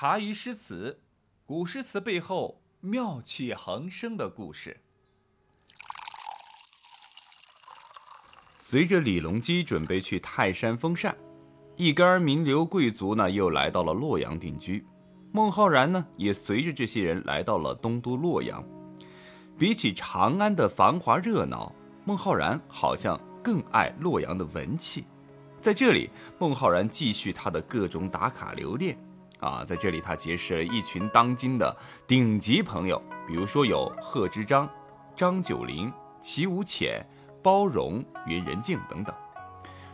茶余诗词，古诗词背后妙趣横生的故事。随着李隆基准备去泰山封禅，一干名流贵族呢又来到了洛阳定居。孟浩然呢也随着这些人来到了东都洛阳。比起长安的繁华热闹，孟浩然好像更爱洛阳的文气。在这里，孟浩然继续他的各种打卡留恋。啊，在这里他结识了一群当今的顶级朋友，比如说有贺知章、张九龄、齐无浅、包容、云人静等等。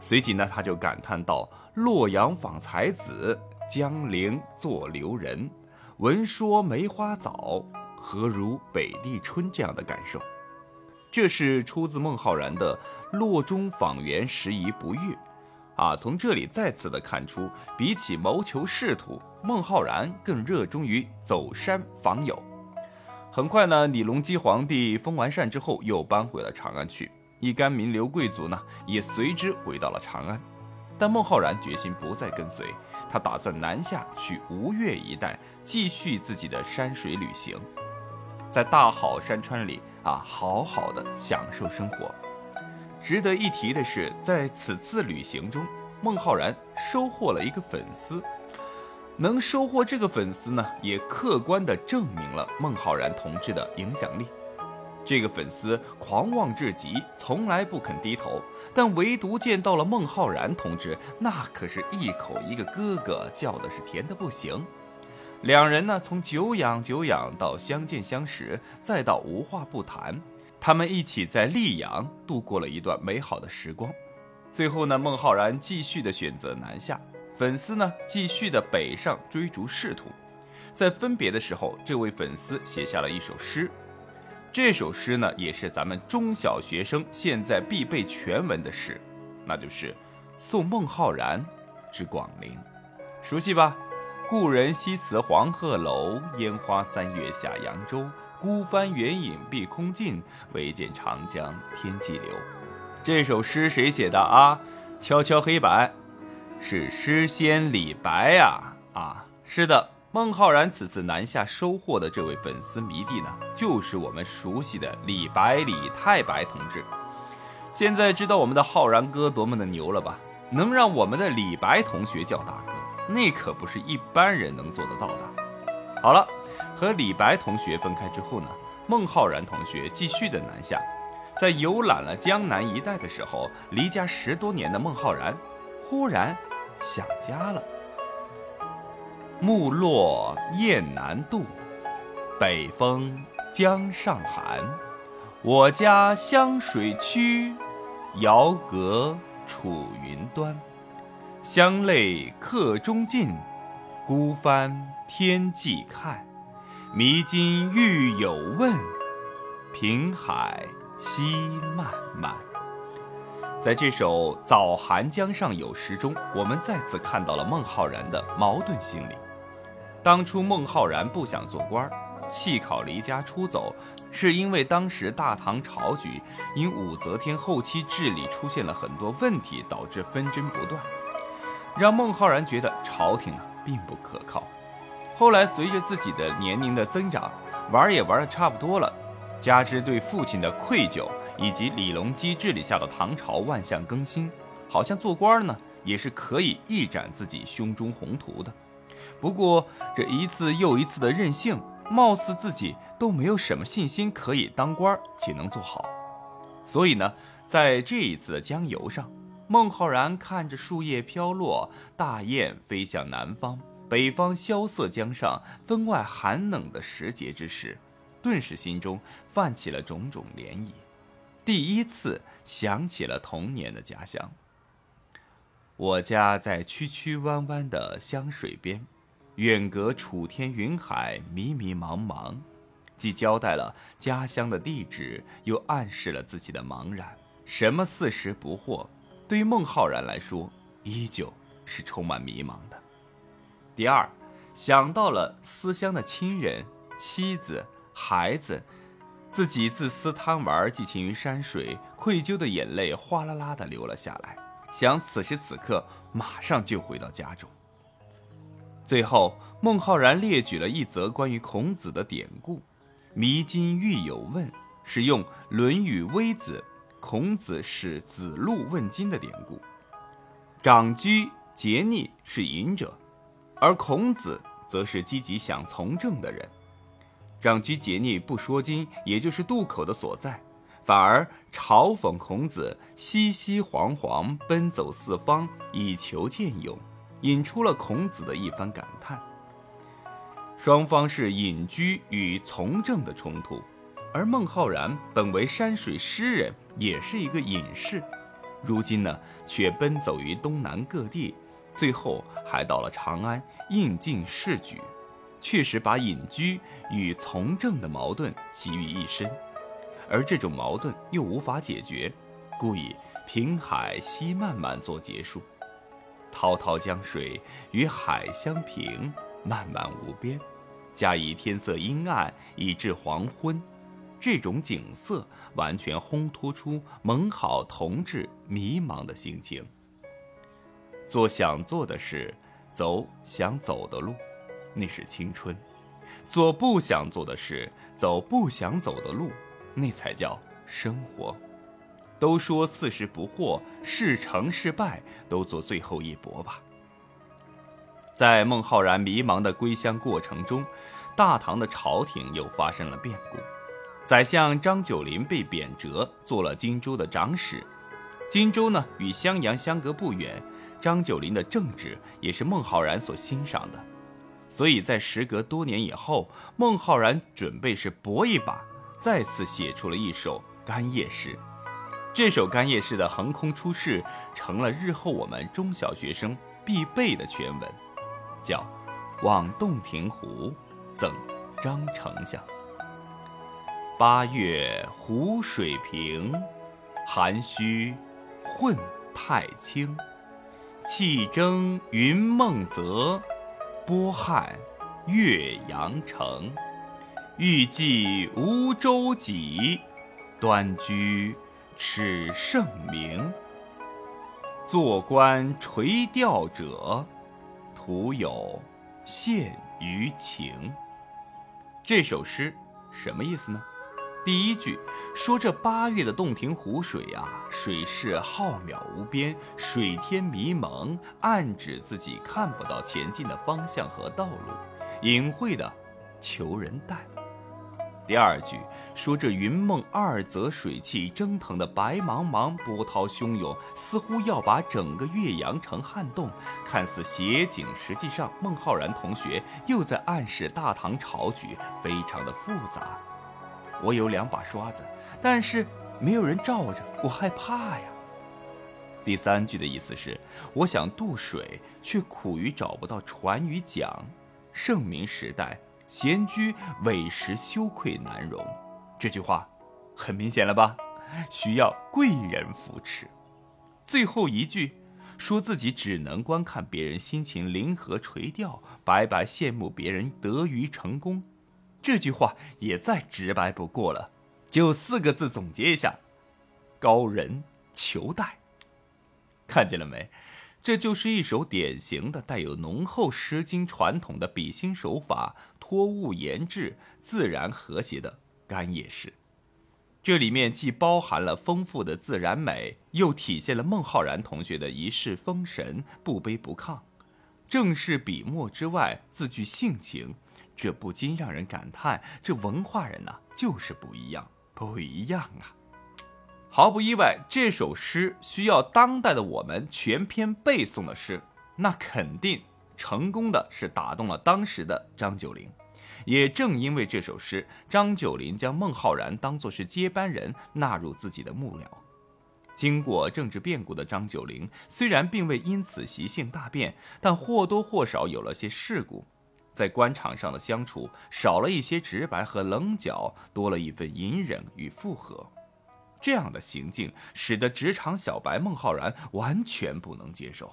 随即呢，他就感叹道：“洛阳访才子，江陵作留人。闻说梅花早，何如北地春？”这样的感受。这是出自孟浩然的《洛中访园时宜不遇》。啊，从这里再次的看出，比起谋求仕途，孟浩然更热衷于走山访友。很快呢，李隆基皇帝封完禅之后，又搬回了长安去，一干名流贵族呢，也随之回到了长安。但孟浩然决心不再跟随，他打算南下去吴越一带，继续自己的山水旅行，在大好山川里啊，好好的享受生活。值得一提的是，在此次旅行中，孟浩然收获了一个粉丝。能收获这个粉丝呢，也客观地证明了孟浩然同志的影响力。这个粉丝狂妄至极，从来不肯低头，但唯独见到了孟浩然同志，那可是一口一个哥哥，叫的是甜的不行。两人呢，从久仰久仰到相见相识，再到无话不谈。他们一起在溧阳度过了一段美好的时光，最后呢，孟浩然继续的选择南下，粉丝呢继续的北上追逐仕途。在分别的时候，这位粉丝写下了一首诗，这首诗呢也是咱们中小学生现在必背全文的诗，那就是《送孟浩然之广陵》，熟悉吧？故人西辞黄鹤楼，烟花三月下扬州。孤帆远影碧空尽，唯见长江天际流。这首诗谁写的啊？敲敲黑板，是诗仙李白呀！啊，是的，孟浩然此次南下收获的这位粉丝迷弟呢，就是我们熟悉的李白李太白同志。现在知道我们的浩然哥多么的牛了吧？能让我们的李白同学叫大哥，那可不是一般人能做得到的。好了。和李白同学分开之后呢，孟浩然同学继续的南下，在游览了江南一带的时候，离家十多年的孟浩然忽然想家了。木落雁南渡，北风江上寒。我家湘水曲，遥隔楚云端。乡泪客中尽，孤帆天际看。迷津欲有问，平海夕漫漫。在这首《早寒江上有》时中，我们再次看到了孟浩然的矛盾心理。当初孟浩然不想做官，弃考离家出走，是因为当时大唐朝局因武则天后期治理出现了很多问题，导致纷争不断，让孟浩然觉得朝廷啊并不可靠。后来，随着自己的年龄的增长，玩也玩的差不多了，加之对父亲的愧疚，以及李隆基治理下的唐朝万象更新，好像做官呢也是可以一展自己胸中宏图的。不过这一次又一次的任性，貌似自己都没有什么信心可以当官且能做好。所以呢，在这一次的江游上，孟浩然看着树叶飘落，大雁飞向南方。北方萧瑟江上，分外寒冷的时节之时，顿时心中泛起了种种涟漪，第一次想起了童年的家乡。我家在曲曲弯弯的湘水边，远隔楚天云海，迷迷茫茫，既交代了家乡的地址，又暗示了自己的茫然。什么四十不惑，对于孟浩然来说，依旧是充满迷茫的。第二，想到了思乡的亲人、妻子、孩子，自己自私贪玩，寄情于山水，愧疚的眼泪哗啦啦的流了下来。想此时此刻马上就回到家中。最后，孟浩然列举了一则关于孔子的典故：“迷津欲有问”，是用《论语·微子》孔子使子路问津的典故。长居节逆是隐者，而孔子则是积极想从政的人。长居桀逆不说经，也就是渡口的所在，反而嘲讽孔子熙熙惶惶奔走四方以求见勇，引出了孔子的一番感叹。双方是隐居与从政的冲突，而孟浩然本为山水诗人，也是一个隐士，如今呢却奔走于东南各地，最后还到了长安应尽仕举。确实把隐居与从政的矛盾集于一身，而这种矛盾又无法解决，故以平海西漫漫作结束。滔滔江水与海相平，漫漫无边，加以天色阴暗以至黄昏，这种景色完全烘托出蒙好同志迷茫的心情。做想做的事，走想走的路。那是青春，做不想做的事，走不想走的路，那才叫生活。都说四十不惑，是成是败，都做最后一搏吧。在孟浩然迷茫的归乡过程中，大唐的朝廷又发生了变故，宰相张九龄被贬谪，做了荆州的长史。荆州呢，与襄阳相隔不远，张九龄的政治也是孟浩然所欣赏的。所以在时隔多年以后，孟浩然准备是搏一把，再次写出了一首干叶诗。这首干叶诗的横空出世，成了日后我们中小学生必背的全文，叫《望洞庭湖赠张丞相》。八月湖水平，涵虚混太清。气蒸云梦泽。波撼岳阳城，欲济无舟楫，端居耻圣明。坐观垂钓者，徒有羡鱼情。这首诗什么意思呢？第一句说这八月的洞庭湖水啊，水势浩渺无边，水天迷蒙，暗指自己看不到前进的方向和道路，隐晦的求人带。第二句说这云梦二泽水汽蒸腾的白茫茫，波涛汹涌，似乎要把整个岳阳城撼动，看似写景，实际上孟浩然同学又在暗示大唐朝局非常的复杂。我有两把刷子，但是没有人罩着，我害怕呀。第三句的意思是，我想渡水，却苦于找不到船与桨。盛明时代，闲居委实羞愧难容。这句话很明显了吧？需要贵人扶持。最后一句，说自己只能观看别人辛勤临河垂钓，白白羡慕别人得鱼成功。这句话也再直白不过了，就四个字总结一下：高人求带。看见了没？这就是一首典型的带有浓厚《诗经》传统的笔心手法、托物言志、自然和谐的干叶诗。这里面既包含了丰富的自然美，又体现了孟浩然同学的一世风神，不卑不亢。正是笔墨之外，字句性情。这不禁让人感叹：这文化人呐，就是不一样，不一样啊！毫不意外，这首诗需要当代的我们全篇背诵的诗，那肯定成功的是打动了当时的张九龄。也正因为这首诗，张九龄将孟浩然当作是接班人，纳入自己的幕僚。经过政治变故的张九龄，虽然并未因此习性大变，但或多或少有了些世故。在官场上的相处少了一些直白和棱角，多了一份隐忍与附和。这样的行径使得职场小白孟浩然完全不能接受。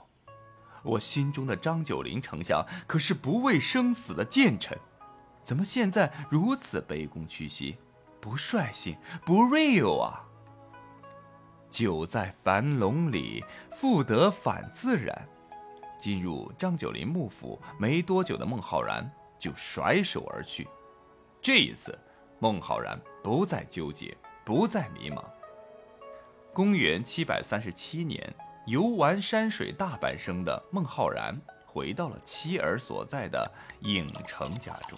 我心中的张九龄丞相可是不畏生死的谏臣，怎么现在如此卑躬屈膝，不率性，不 real 啊？久在樊笼里，复得返自然。进入张九龄幕府没多久的孟浩然就甩手而去。这一次，孟浩然不再纠结，不再迷茫。公元七百三十七年，游玩山水大半生的孟浩然回到了妻儿所在的颍城家中。